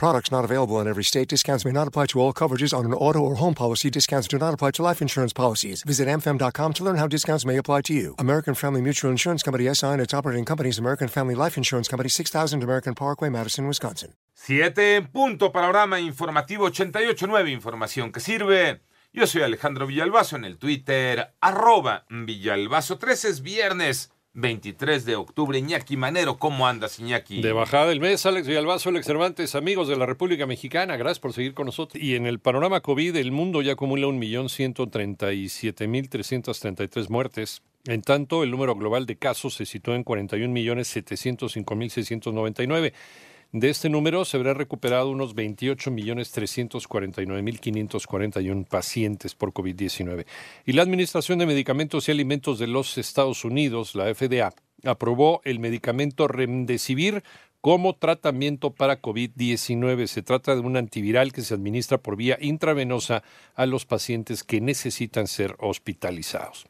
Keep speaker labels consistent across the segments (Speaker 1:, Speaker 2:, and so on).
Speaker 1: Products not available in every state. Discounts may not apply to all coverages on an auto or home policy. Discounts do not apply to life insurance policies. Visit amfam.com to learn how discounts may apply to you. American Family Mutual Insurance Company SI and its operating companies American Family Life Insurance Company 6000 American Parkway, Madison, Wisconsin.
Speaker 2: Siete en punto, panorama informativo 88.9, información que sirve. Yo soy Alejandro Villalbazo en el Twitter, Villalbazo. 13 es viernes. 23 de octubre. Iñaki Manero, ¿cómo andas, Iñaki?
Speaker 3: De bajada del mes, Alex Villalbazo, Alex Cervantes, amigos de la República Mexicana, gracias por seguir con nosotros. Y en el panorama COVID, el mundo ya acumula 1.137.333 muertes. En tanto, el número global de casos se situó en 41.705.699. De este número se habrán recuperado unos 28.349.541 pacientes por COVID-19. Y la Administración de Medicamentos y Alimentos de los Estados Unidos, la FDA, aprobó el medicamento Remdesivir como tratamiento para COVID-19. Se trata de un antiviral que se administra por vía intravenosa a los pacientes que necesitan ser hospitalizados.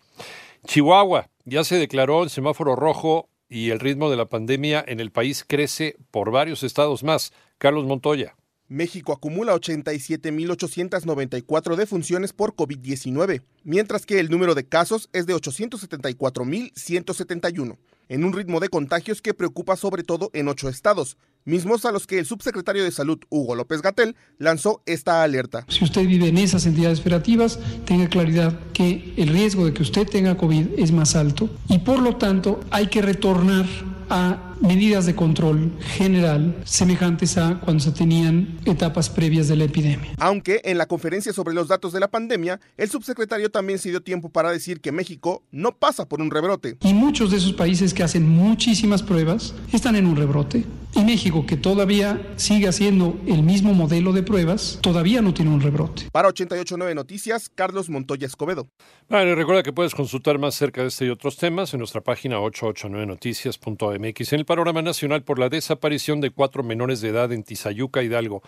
Speaker 3: Chihuahua ya se declaró en semáforo rojo y el ritmo de la pandemia en el país crece por varios estados más. Carlos Montoya.
Speaker 4: México acumula 87.894 defunciones por COVID-19, mientras que el número de casos es de 874.171, en un ritmo de contagios que preocupa sobre todo en ocho estados, mismos a los que el subsecretario de Salud, Hugo López Gatel, lanzó esta alerta.
Speaker 5: Si usted vive en esas entidades federativas, tenga claridad que el riesgo de que usted tenga COVID es más alto y por lo tanto hay que retornar a medidas de control general semejantes a cuando se tenían etapas previas de la epidemia.
Speaker 4: Aunque en la conferencia sobre los datos de la pandemia, el subsecretario también se dio tiempo para decir que México no pasa por un rebrote.
Speaker 5: Y muchos de esos países que hacen muchísimas pruebas están en un rebrote. Y México, que todavía sigue haciendo el mismo modelo de pruebas, todavía no tiene un rebrote.
Speaker 4: Para 889 Noticias, Carlos Montoya Escobedo.
Speaker 3: Vale, recuerda que puedes consultar más cerca de este y otros temas en nuestra página 889noticias.mx. En el panorama nacional por la desaparición de cuatro menores de edad en Tizayuca, Hidalgo.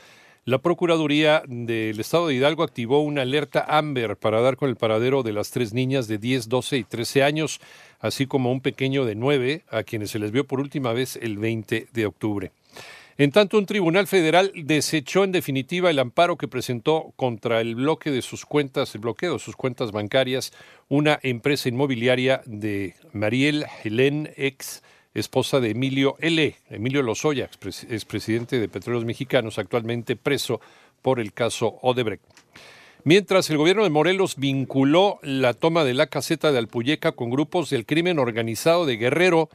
Speaker 3: La Procuraduría del Estado de Hidalgo activó una alerta AMBER para dar con el paradero de las tres niñas de 10, 12 y 13 años, así como un pequeño de 9, a quienes se les vio por última vez el 20 de octubre. En tanto, un tribunal federal desechó en definitiva el amparo que presentó contra el bloque de sus cuentas, el bloqueo de sus cuentas bancarias, una empresa inmobiliaria de Mariel Helen ex esposa de Emilio L., Emilio Lozoya, expresidente de Petróleos Mexicanos, actualmente preso por el caso Odebrecht. Mientras el gobierno de Morelos vinculó la toma de la caseta de Alpuyeca con grupos del crimen organizado de Guerrero,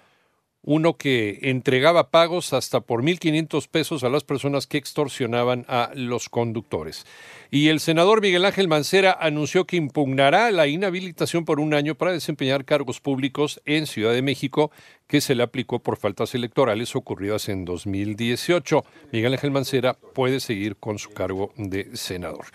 Speaker 3: uno que entregaba pagos hasta por 1.500 pesos a las personas que extorsionaban a los conductores. Y el senador Miguel Ángel Mancera anunció que impugnará la inhabilitación por un año para desempeñar cargos públicos en Ciudad de México que se le aplicó por faltas electorales ocurridas en 2018. Miguel Ángel Mancera puede seguir con su cargo de senador.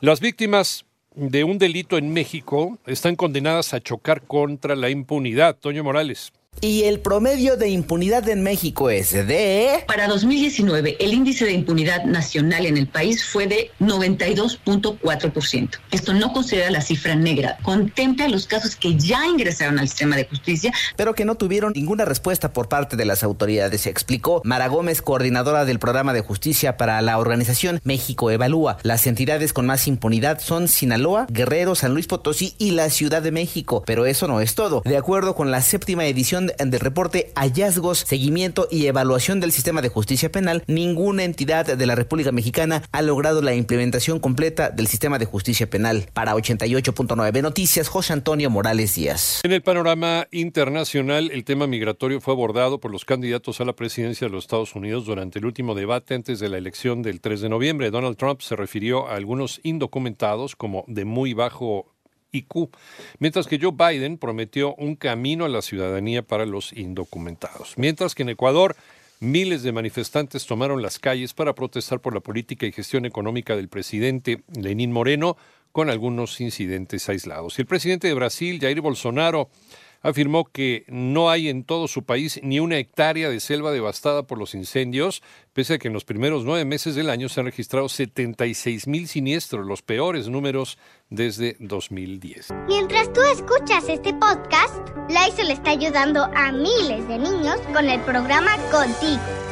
Speaker 3: Las víctimas de un delito en México están condenadas a chocar contra la impunidad. Toño Morales.
Speaker 6: Y el promedio de impunidad en México es de...
Speaker 7: Para 2019, el índice de impunidad nacional en el país fue de 92.4%. Esto no considera la cifra negra, contempla los casos que ya ingresaron al sistema de justicia.
Speaker 6: Pero que no tuvieron ninguna respuesta por parte de las autoridades, explicó Mara Gómez, coordinadora del programa de justicia para la organización México Evalúa. Las entidades con más impunidad son Sinaloa, Guerrero, San Luis Potosí y la Ciudad de México. Pero eso no es todo. De acuerdo con la séptima edición del reporte Hallazgos, Seguimiento y Evaluación del Sistema de Justicia Penal, ninguna entidad de la República Mexicana ha logrado la implementación completa del sistema de justicia penal. Para 88.9 Noticias, José Antonio Morales Díaz.
Speaker 3: En el panorama internacional, el tema migratorio fue abordado por los candidatos a la presidencia de los Estados Unidos durante el último debate antes de la elección del 3 de noviembre. Donald Trump se refirió a algunos indocumentados como de muy bajo IQ, mientras que Joe Biden prometió un camino a la ciudadanía para los indocumentados. Mientras que en Ecuador, miles de manifestantes tomaron las calles para protestar por la política y gestión económica del presidente Lenín Moreno, con algunos incidentes aislados. Y el presidente de Brasil, Jair Bolsonaro, afirmó que no hay en todo su país ni una hectárea de selva devastada por los incendios, pese a que en los primeros nueve meses del año se han registrado 76 mil siniestros, los peores números desde 2010.
Speaker 8: Mientras tú escuchas este podcast, le está ayudando a miles de niños con el programa Contigo,